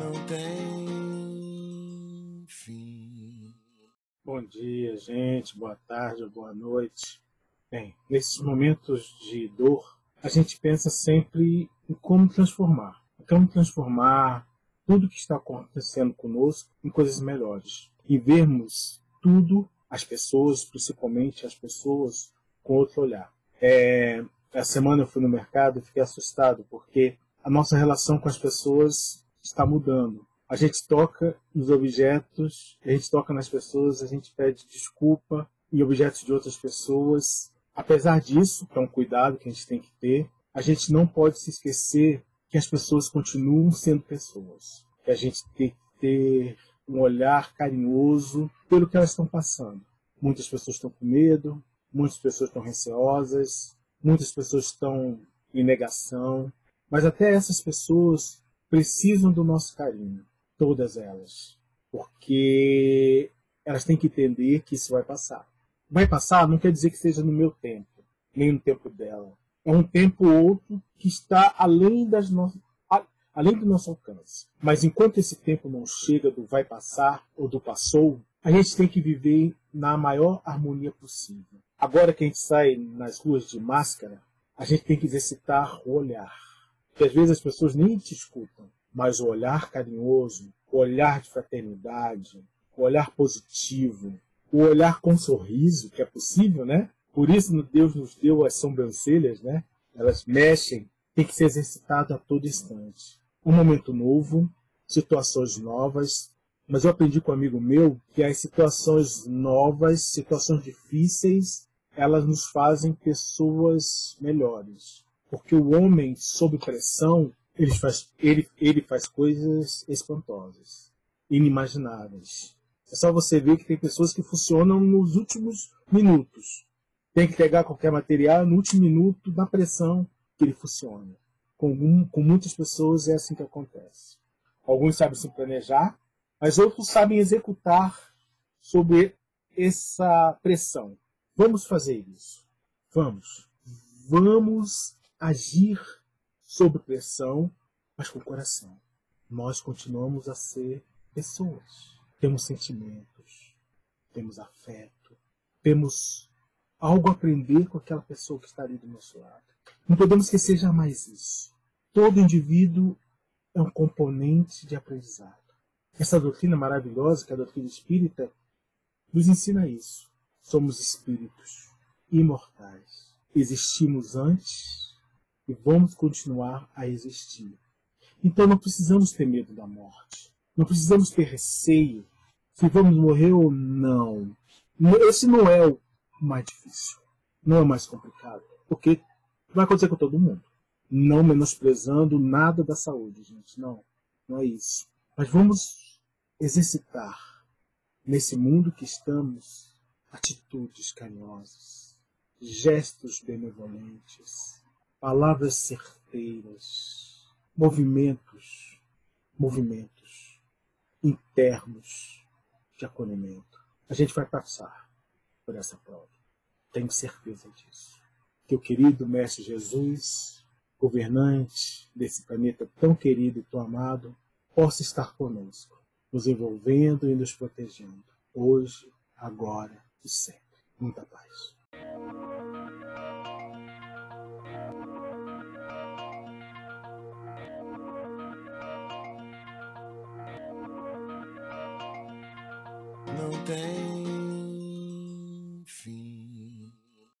não tem fim. Bom dia, gente. Boa tarde, boa noite. Bem, nesses momentos de dor, a gente pensa sempre em como transformar. Como transformar tudo que está acontecendo conosco em coisas melhores. E vermos tudo, as pessoas, principalmente as pessoas, com outro olhar. É, essa semana eu fui no mercado e fiquei assustado, porque a nossa relação com as pessoas está mudando. A gente toca nos objetos, a gente toca nas pessoas, a gente pede desculpa em objetos de outras pessoas. Apesar disso, que é um cuidado que a gente tem que ter, a gente não pode se esquecer que as pessoas continuam sendo pessoas. Que a gente tem que ter um olhar carinhoso pelo que elas estão passando. Muitas pessoas estão com medo, muitas pessoas estão receosas, muitas pessoas estão em negação, mas até essas pessoas precisam do nosso carinho, todas elas, porque elas têm que entender que isso vai passar. Vai passar não quer dizer que seja no meu tempo, nem no tempo dela. É um tempo ou outro que está além das nossas além do nosso alcance. Mas enquanto esse tempo não chega do vai passar ou do passou, a gente tem que viver na maior harmonia possível. Agora que a gente sai nas ruas de máscara, a gente tem que exercitar o olhar. Porque às vezes as pessoas nem te escutam, mas o olhar carinhoso, o olhar de fraternidade, o olhar positivo, o olhar com sorriso, que é possível, né? Por isso Deus nos deu as sobrancelhas, né? Elas mexem, tem que ser exercitado a todo instante. Um momento novo, situações novas, mas eu aprendi com um amigo meu que as situações novas, situações difíceis, elas nos fazem pessoas melhores. Porque o homem, sob pressão, ele faz, ele, ele faz coisas espantosas, inimagináveis. É só você ver que tem pessoas que funcionam nos últimos minutos. Tem que pegar qualquer material no último minuto, na pressão, que ele funciona. Com, com muitas pessoas é assim que acontece. Alguns sabem se planejar, mas outros sabem executar sobre essa pressão. Vamos fazer isso. Vamos. Vamos agir sob pressão, mas com coração. Nós continuamos a ser pessoas. Temos sentimentos, temos afeto, temos algo a aprender com aquela pessoa que está ali do nosso lado. Não podemos esquecer jamais isso. Todo indivíduo é um componente de aprendizado. Essa doutrina maravilhosa, que é a doutrina espírita, nos ensina isso. Somos espíritos imortais. Existimos antes e vamos continuar a existir. Então não precisamos ter medo da morte. Não precisamos ter receio se vamos morrer ou não. Esse não é o mais difícil. Não é o mais complicado. Porque vai acontecer com todo mundo. Não menosprezando nada da saúde, gente. Não. Não é isso. Mas vamos exercitar nesse mundo que estamos atitudes carinhosas, gestos benevolentes, palavras certeiras, movimentos, movimentos internos de acolhimento. A gente vai passar por essa prova. Tenho certeza disso. Que o querido Mestre Jesus, governante desse planeta tão querido e tão amado, possa estar conosco nos envolvendo e nos protegendo, hoje, agora e sempre. Muita paz. Não tem